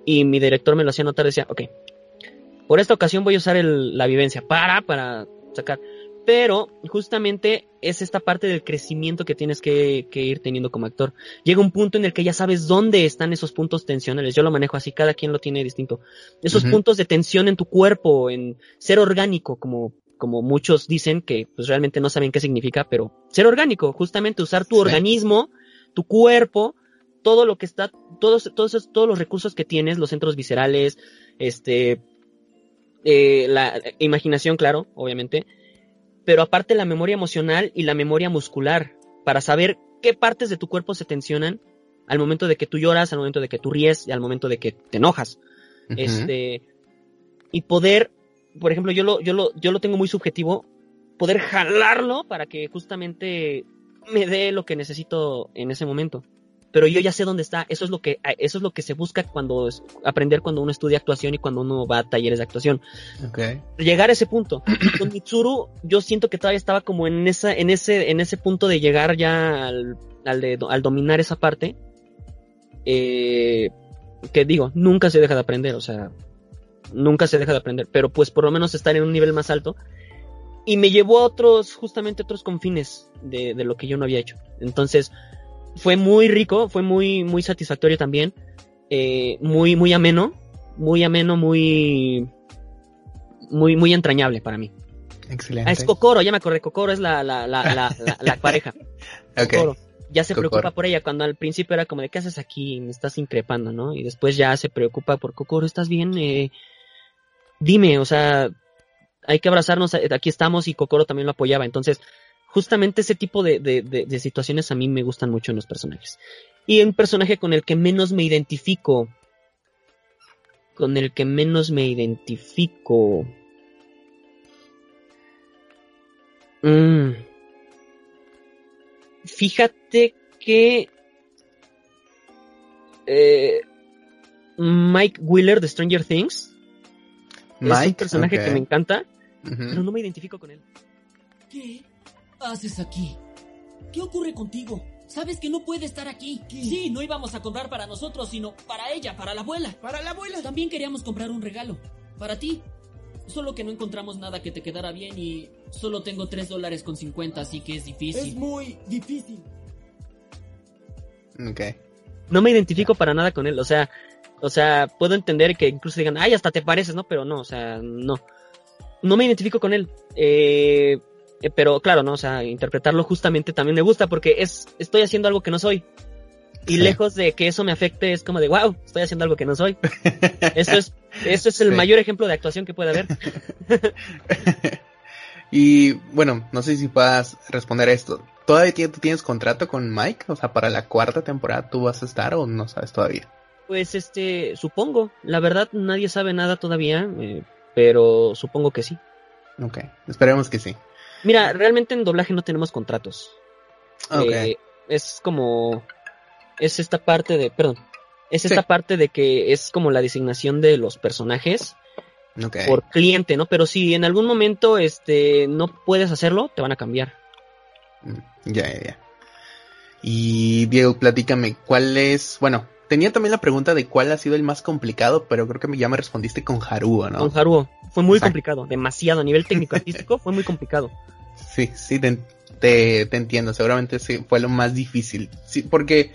Y mi director me lo hacía notar, decía, ok, por esta ocasión voy a usar la vivencia para, para sacar. Pero justamente es esta parte del crecimiento que tienes que, ir teniendo como actor. Llega un punto en el que ya sabes dónde están esos puntos tensionales. Yo lo manejo así, cada quien lo tiene distinto. Esos puntos de tensión en tu cuerpo, en ser orgánico, como, como muchos dicen que pues realmente no saben qué significa, pero ser orgánico, justamente usar tu organismo tu cuerpo, todo lo que está, todos, todos, todos los recursos que tienes, los centros viscerales, este, eh, la imaginación, claro, obviamente, pero aparte la memoria emocional y la memoria muscular, para saber qué partes de tu cuerpo se tensionan al momento de que tú lloras, al momento de que tú ríes y al momento de que te enojas. Este, y poder, por ejemplo, yo lo, yo lo, yo lo tengo muy subjetivo, poder jalarlo para que justamente me dé lo que necesito en ese momento. Pero yo ya sé dónde está. Eso es lo que, eso es lo que se busca cuando aprender cuando uno estudia actuación y cuando uno va a talleres de actuación. Llegar a ese punto. [CLEARS THROAT] Con Mitsuru, yo siento que todavía estaba como en esa, en ese, en ese punto de llegar ya al, al, dominar esa parte. Eh, que digo, nunca se deja de aprender, o sea, nunca se deja de aprender, pero pues por lo menos estar en un nivel más alto y me llevó a otros, justamente otros confines de, de, lo que yo no había hecho. Entonces, fue muy rico, fue muy, muy satisfactorio también, eh, muy, muy ameno, muy ameno, muy, muy, muy entrañable para mí. Excelente. Ah, es Kokoro, ya me acordé, Kokoro es la, la, la, la, la, [LAUGHS] pareja. Kokoro. Ya se preocupa por ella, cuando al principio era como de, ¿qué haces aquí? Me estás increpando, ¿no? Y después ya se preocupa por Kokoro, ¿estás bien? Eh, dime, o sea, hay que abrazarnos, eh, aquí estamos y Kokoro también lo apoyaba. Entonces, justamente ese tipo de, de, situaciones a mí me gustan mucho en los personajes. Y un personaje con el que menos me identifico, con el que menos me identifico. Mm. Fíjate que eh, Mike Wheeler de Stranger Things Mike, es un personaje que me encanta pero no me identifico con él. ¿Qué haces aquí? ¿Qué ocurre contigo? Sabes que no puede estar aquí. Sí, no íbamos a comprar para nosotros, sino para ella, para la abuela. ¿Para la abuela? También queríamos comprar un regalo. Para ti. Solo que no encontramos nada que te quedara bien y solo tengo 3 dólares con 50, así que es difícil. Es muy difícil. Ok. No me identifico para nada con él, o sea, o sea, puedo entender que incluso digan, ay, hasta te pareces, ¿no? Pero no, o sea, no no me identifico con él. Eh, eh, pero claro, ¿no? O sea, interpretarlo justamente también me gusta porque es, estoy haciendo algo que no soy. Y lejos de que eso me afecte, es como de, wow, estoy haciendo algo que no soy. [LAUGHS] Eso es, eso es el mayor ejemplo de actuación que puede haber. [LAUGHS] y bueno, no sé si puedas responder esto. ¿Todavía tienes contrato con Mike? O sea, para la cuarta temporada tú vas a estar o no sabes todavía? Pues este, supongo. La verdad, nadie sabe nada todavía. Eh, pero supongo que sí. Ok, esperemos que sí. Mira, realmente en doblaje no tenemos contratos. Ok. Eh, es como... Es esta parte de... Perdón. Es esta parte de que es como la designación de los personajes por cliente, ¿no? Pero si en algún momento este no puedes hacerlo, te van a cambiar. Mm, Ya, ya, ya. Y Diego, platícame, ¿cuál es? Bueno, tenía también la pregunta de cuál ha sido el más complicado, pero creo que ya me respondiste con Haruo, ¿no? Con Haruo fue muy Exacto. complicado, demasiado a nivel técnico artístico fue muy complicado. Sí, sí, te, te, te entiendo. Seguramente sí, fue lo más difícil. Sí, porque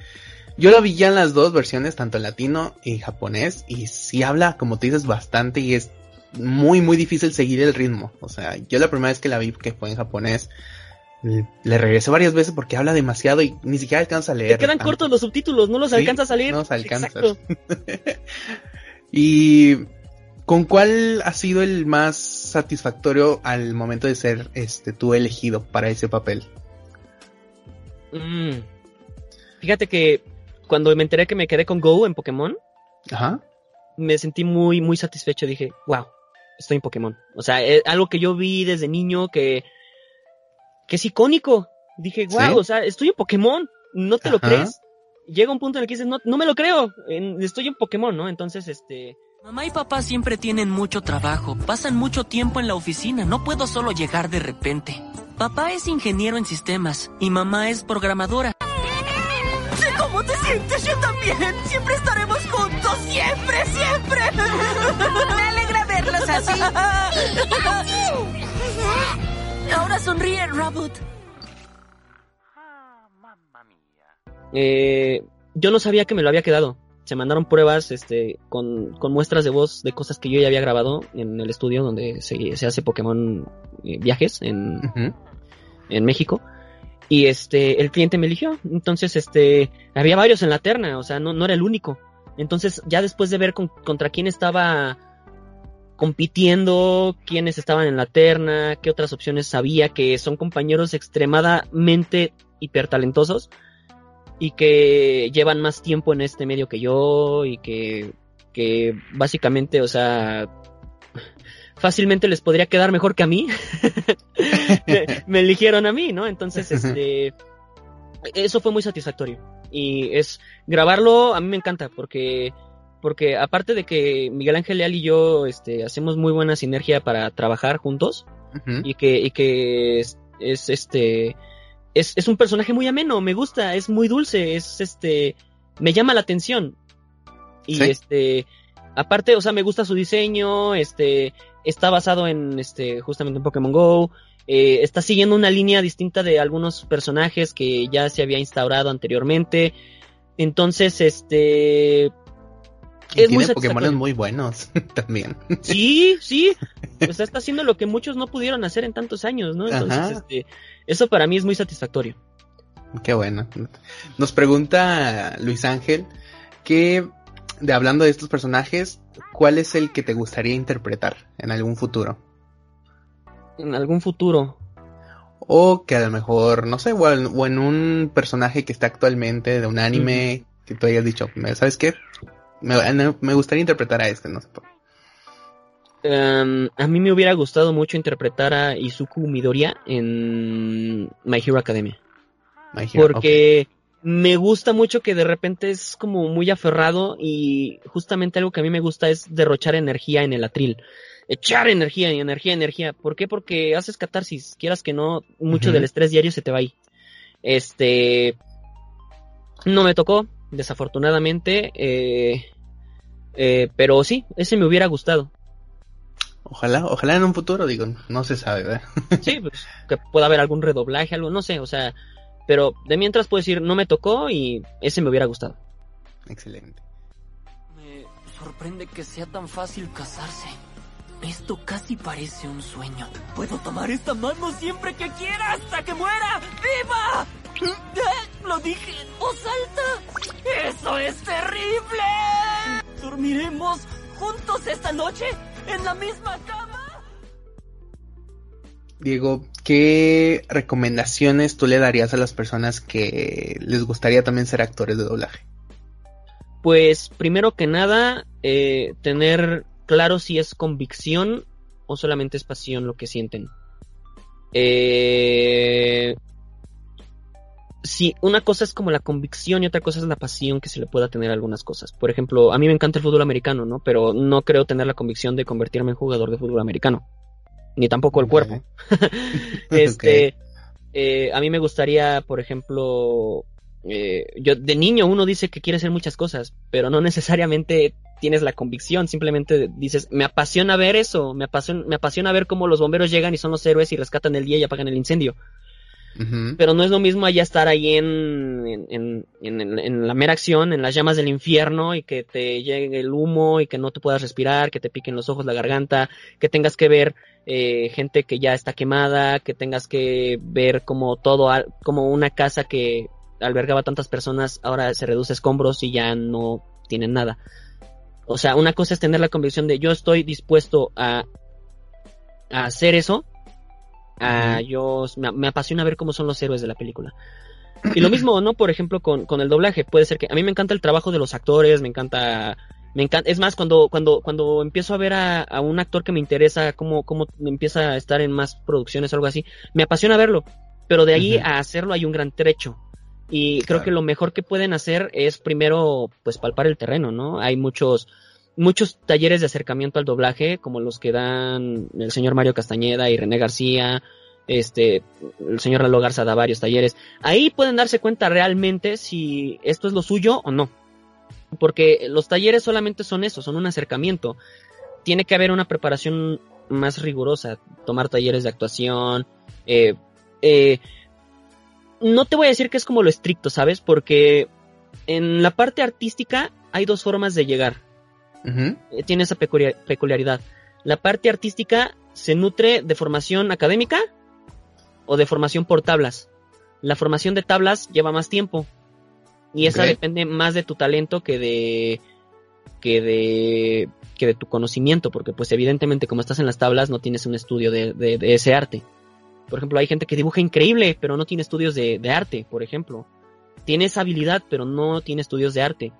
yo la vi ya en las dos versiones, tanto en latino y japonés, y sí habla, como te dices, bastante y es muy, muy difícil seguir el ritmo. O sea, yo la primera vez que la vi, que fue en japonés, le regresé varias veces porque habla demasiado y ni siquiera alcanza a leer. Te quedan tanto. cortos los subtítulos, no los Sí, alcanzas a leer. no los alcanzas. [LAUGHS] Y ¿con cuál ha sido el más satisfactorio al momento de ser este tú elegido para ese papel? Mm. Fíjate que cuando me enteré que me quedé con Go en Pokémon, Ajá. me sentí muy, muy satisfecho. Dije, wow, estoy en Pokémon. O sea, es algo que yo vi desde niño que, que es icónico. Dije, wow, Sí. o sea, estoy en Pokémon. ¿No te lo crees? Llega un punto en el que dices, no, no me lo creo. en- estoy en Pokémon, ¿no? Entonces, este, Mamá y papá siempre tienen mucho trabajo, pasan mucho tiempo en la oficina, no puedo solo llegar de repente. Papá es ingeniero en sistemas y mamá es programadora. Sé cómo te sientes, yo también. Siempre estaremos juntos, siempre, siempre. Me alegra verlos así. [LAUGHS] Ahora sonríe, Rabbit. eh, yo no sabía que me lo había quedado. Se mandaron pruebas este, con, con muestras de voz de cosas que yo ya había grabado en el estudio donde se, se hace Pokémon eh, viajes en, en México. Y este, el cliente me eligió. Entonces, este, había varios en la terna, o sea, no, no era el único. Entonces, ya después de ver con- contra quién estaba compitiendo, quiénes estaban en la terna, qué otras opciones había, que son compañeros extremadamente hipertalentosos y que llevan más tiempo en este medio que yo y que, que básicamente, o sea, fácilmente les podría quedar mejor que a mí. [LAUGHS] me, me eligieron a mí, ¿no? Entonces, [LAUGHS] este, eso fue muy satisfactorio. Y es, grabarlo a mí me encanta porque, porque aparte de que Miguel Ángel Leal y yo, este, hacemos muy buena sinergia para trabajar juntos y que, y que es, es, este, es, es un personaje muy ameno, me gusta, es muy dulce, es este, me llama la atención. Y Sí. este, aparte, o sea, me gusta su diseño, este, está basado en, este, justamente en Pokémon Go, eh, está siguiendo una línea distinta de algunos personajes que ya se había instaurado anteriormente. Entonces, este, Y es muy tiene satisfactorio. Pokémon muy buenos [LAUGHS] también. Sí, sí. O sea, está haciendo lo que muchos no pudieron hacer en tantos años, ¿no? Entonces, este, eso para mí es muy satisfactorio. Qué bueno. Nos pregunta Luis Ángel que, de hablando de estos personajes, ¿cuál es el que te gustaría interpretar en algún futuro? En algún futuro. O que a lo mejor, no sé, o en, o en un personaje que está actualmente de un anime que tú hayas dicho, ¿sabes qué? Me, me gustaría interpretar a este, no sé. por- Em, a mí me hubiera gustado mucho interpretar a Izuku Midoriya en My Hero Academia. My Hero, ok. Porque me gusta mucho que de repente es como muy aferrado y justamente algo que a mí me gusta es derrochar energía en el atril. Echar energía energía, energía. ¿Por qué? Porque haces catarsis. Quieras que no, mucho del estrés diario se te va ahí. Este. No me tocó, desafortunadamente. eh, eh, pero sí, ese me hubiera gustado. Ojalá, ojalá en un futuro, digo, no se sabe, ¿verdad? [LAUGHS] Sí, pues que pueda haber algún redoblaje, algo, no sé, o sea. Pero de mientras puedo decir, no me tocó y ese me hubiera gustado. Excelente. Me sorprende que sea tan fácil casarse. Esto casi parece un sueño. Puedo tomar esta mano siempre que quiera hasta que muera. ¡Viva! ¡Eh! Lo dije en voz alta. ¡Eso es terrible! ¿Dormiremos juntos esta noche? ¿En la misma cama? Diego, ¿qué recomendaciones tú le darías a las personas que les gustaría también ser actores de doblaje? Pues primero que nada, eh, tener claro si es convicción o solamente es pasión lo que sienten. Eh, sí, una cosa es como la convicción y otra cosa es la pasión que se le pueda tener a algunas cosas. Por ejemplo, a mí me encanta el fútbol americano, ¿no? Pero no creo tener la convicción de convertirme en jugador de fútbol americano. Ni tampoco el cuerpo. [LAUGHS] [LAUGHS] este, eh, a mí me gustaría, por ejemplo, eh, yo de niño uno dice que quiere hacer muchas cosas, pero no necesariamente tienes la convicción, simplemente dices, me apasiona ver eso, me apasiona, me apasiona ver cómo los bomberos llegan y son los héroes y rescatan el día y apagan el incendio. Pero no es lo mismo allá estar ahí en, en, en, en, la mera acción, en las llamas del infierno y que te llegue el humo y que no te puedas respirar, que te piquen los ojos, la garganta, que tengas que ver eh, gente que ya está quemada, que tengas que ver como todo, como una casa que albergaba tantas personas ahora se reduce a escombros y ya no tienen nada. O sea, una cosa es tener la convicción de yo estoy dispuesto a, a hacer eso. A, yo me, apasiona ver cómo son los héroes de la película. [CLEARS THROAT] Y lo mismo, ¿no? Por ejemplo, con, con el doblaje. Puede ser que a mí me encanta el trabajo de los actores, me encanta me encanta, es más, cuando, cuando, cuando empiezo a ver a, a, un actor que me interesa, cómo, cómo empieza a estar en más producciones o algo así, me apasiona verlo. Pero de ahí a hacerlo hay un gran trecho. Y creo que lo mejor que pueden hacer es primero, pues, palpar el terreno, ¿no? Hay muchos, muchos talleres de acercamiento al doblaje, como los que dan el señor Mario Castañeda y René García, este, el señor Lalo Garza da varios talleres. Ahí pueden darse cuenta realmente si esto es lo suyo o no. Porque los talleres solamente son eso, son un acercamiento. Tiene que haber una preparación más rigurosa, tomar talleres de actuación, eh, eh, no te voy a decir que es como lo estricto, ¿sabes? Porque en la parte artística hay dos formas de llegar. Eh, tiene esa peculiaridad. La parte artística se nutre de formación académica o de formación por tablas. La formación de tablas lleva más tiempo. Y esa depende más de tu talento que de que de que de tu conocimiento, porque pues evidentemente como estás en las tablas no tienes un estudio de ese arte. Por ejemplo, hay gente que dibuja increíble, pero no tiene estudios de, arte, por ejemplo. Tiene esa habilidad, pero no tiene estudios de arte.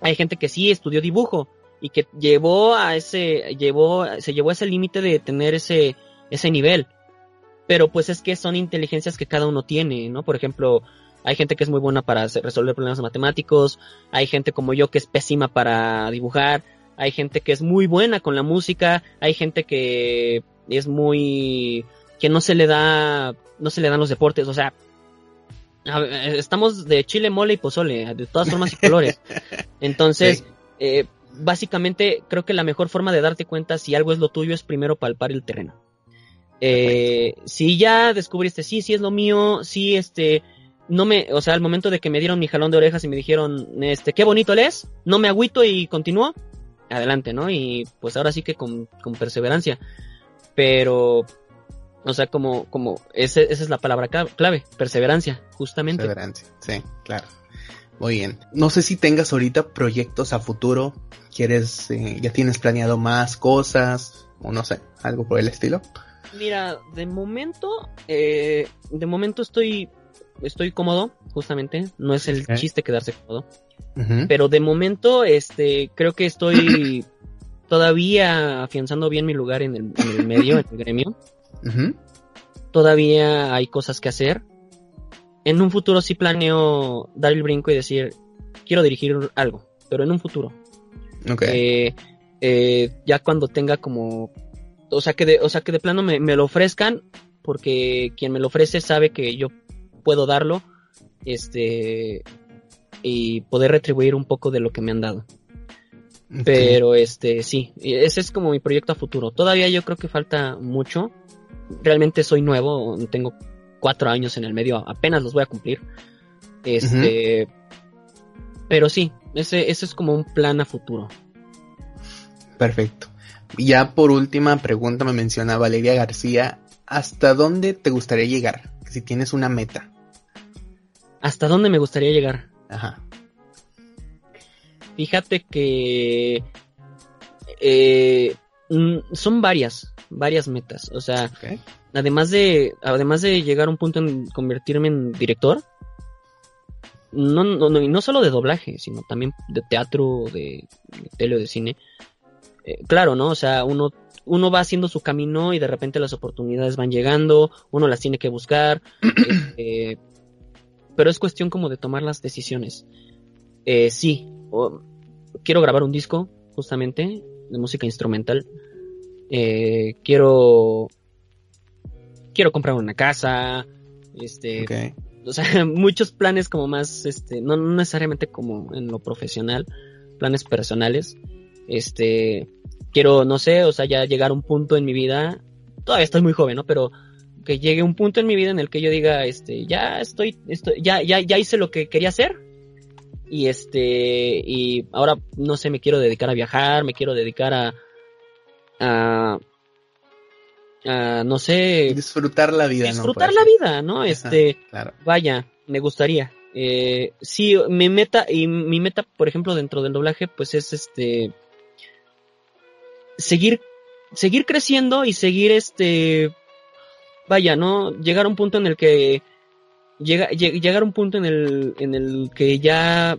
Hay gente que sí estudió dibujo y que llevó a ese, llevó, se llevó a ese límite de tener ese, ese nivel. Pero pues es que son inteligencias que cada uno tiene, ¿no? Por ejemplo, hay gente que es muy buena para resolver problemas matemáticos, hay gente como yo que es pésima para dibujar, hay gente que es muy buena con la música, hay gente que es muy que no se le da, no se le dan los deportes, o sea, estamos de chile, mole y pozole, de todas formas y [LAUGHS] colores. Entonces, eh, básicamente creo que la mejor forma de darte cuenta si algo es lo tuyo es primero palpar el terreno. Eh, si ya descubriste, sí, sí es lo mío, sí, este, no me, o sea, al momento de que me dieron mi jalón de orejas y me dijeron, este, qué bonito lees, no me agüito y continúo, adelante, ¿no? Y pues ahora sí que con, con perseverancia. Pero o sea, como, como, esa es la palabra clave, perseverancia, justamente. Perseverancia, sí, claro. Muy bien. No sé si tengas ahorita proyectos a futuro. ¿Quieres, eh, ya tienes planeado más cosas? O no sé, algo por el estilo. Mira, de momento, eh, de momento estoy, estoy cómodo, justamente. No es el chiste quedarse cómodo. Pero de momento, este, creo que estoy [COUGHS] todavía afianzando bien mi lugar en el, en el medio, en el gremio. Todavía hay cosas que hacer. En un futuro sí planeo dar el brinco y decir, quiero dirigir algo, pero en un futuro. Eh, eh, ya cuando tenga como, o sea que de, o sea que de plano me, lo ofrezcan, porque quien me lo ofrece sabe que yo puedo darlo, este, y poder retribuir un poco de lo que me han dado. Pero este, sí, ese es como mi proyecto a futuro. Todavía yo creo que falta mucho realmente soy nuevo, tengo cuatro años en el medio, apenas los voy a cumplir. Este, pero sí, ese, ese es como un plan a futuro. Perfecto. Ya por última pregunta me menciona Valeria García, ¿hasta dónde te gustaría llegar? Si tienes una meta. ¿Hasta dónde me gustaría llegar? Ajá. Fíjate que eh, mm, son varias varias metas. O sea, además de, además de llegar a un punto en convertirme en director, no, no, no, no solo de doblaje, sino también de teatro, de, de tele o de cine. Eh, claro, ¿no? O sea, uno, uno va haciendo su camino y de repente las oportunidades van llegando, uno las tiene que buscar. este, [CLEARS THROAT] pero es cuestión como de tomar las decisiones. Eh, sí, quiero grabar un disco, justamente, de música instrumental. Eh, quiero, quiero comprar una casa, este, o sea, [LAUGHS] muchos planes como más, este, no, no necesariamente como en lo profesional, planes personales. Este, quiero, no sé, o sea, ya llegar a un punto en mi vida, todavía estoy muy joven, ¿no? Pero que llegue un punto en mi vida en el que yo diga, este, ya estoy, estoy ya, ya, ya hice lo que quería hacer. Y este, y ahora, no sé, me quiero dedicar a viajar, me quiero dedicar a, a, a no sé, Disfrutar la vida, ¿no? disfrutar Por la vida, ¿no? Ajá, Este, Claro. Vaya, me gustaría. Eh, sí, mi meta, y mi meta, por ejemplo, dentro del doblaje, pues es este. Seguir, seguir creciendo y seguir este. Vaya, ¿no? Llegar a un punto en el que. Llega, lle- llegar a un punto en el, en el que ya.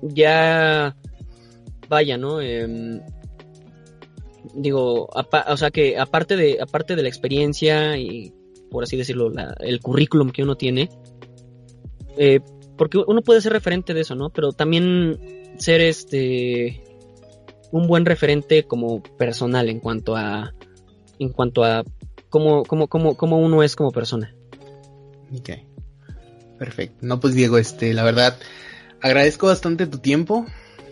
Ya. Vaya, ¿no? Em, digo, apa- o sea que aparte de, aparte de la experiencia y por así decirlo, la- el currículum que uno tiene, eh, porque uno puede ser referente de eso, ¿no? Pero también ser este un buen referente como personal en cuanto a en cuanto a cómo, cómo, cómo, cómo uno es como persona. Ok. Perfecto. No, pues Diego, este, la verdad, agradezco bastante tu tiempo.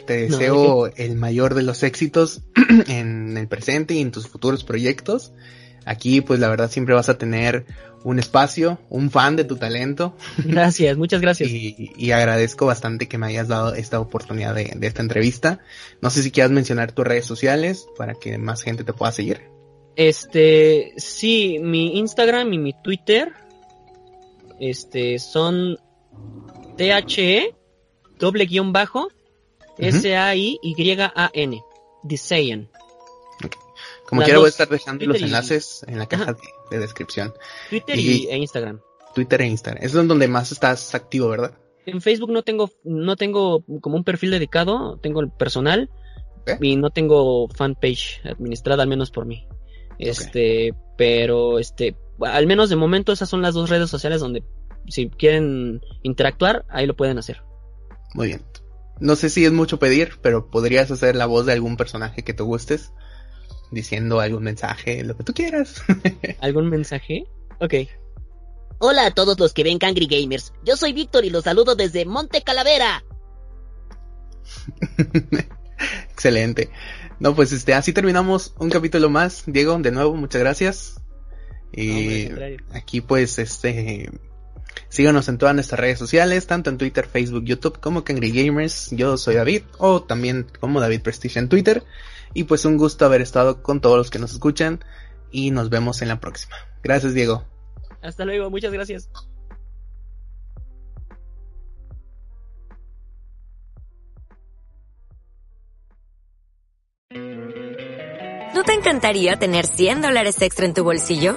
Te No, deseo el mayor de los éxitos [CLEARS THROAT] en el presente y en tus futuros proyectos. Aquí, pues la verdad, siempre vas a tener un espacio, un fan de tu talento. [LAUGHS] Gracias, muchas gracias. Y, y agradezco bastante que me hayas dado esta oportunidad de, de esta entrevista. No sé si quieras mencionar tus redes sociales para que más gente te pueda seguir. Este, sí, mi Instagram y mi Twitter, este, son THE, doble guion bajo, S-A-I-Y-A-N, Disayan. Como quiera voy a estar dejando Twitter los y- enlaces en la caja de, de descripción. Twitter Y- y, e Instagram. Twitter e Instagram. Eso es donde más estás activo, ¿verdad? En Facebook no tengo, no tengo como un perfil dedicado, tengo el personal y no tengo fanpage administrada, al menos por mí. Este, pero este, al menos de momento esas son las dos redes sociales donde si quieren interactuar, ahí lo pueden hacer. Muy bien. No sé si es mucho pedir, pero podrías hacer la voz de algún personaje que te gustes, diciendo algún mensaje, lo que tú quieras. [LAUGHS] ¿Algún mensaje? Ok. Hola a todos los que ven Cangry Gamers. Yo soy Víctor y los saludo desde Monte Calavera. [LAUGHS] Excelente. No, pues este, así terminamos un capítulo más. Diego, de nuevo, muchas gracias. Y aquí pues este síganos en todas nuestras redes sociales, tanto en Twitter, Facebook, YouTube como Cangry Gamers. Yo soy David o también como David Prestige en Twitter y pues un gusto haber estado con todos los que nos escuchan y nos vemos en la próxima. Gracias, Diego. Hasta luego, muchas gracias. ¿No te encantaría tener 100 dólares extra en tu bolsillo?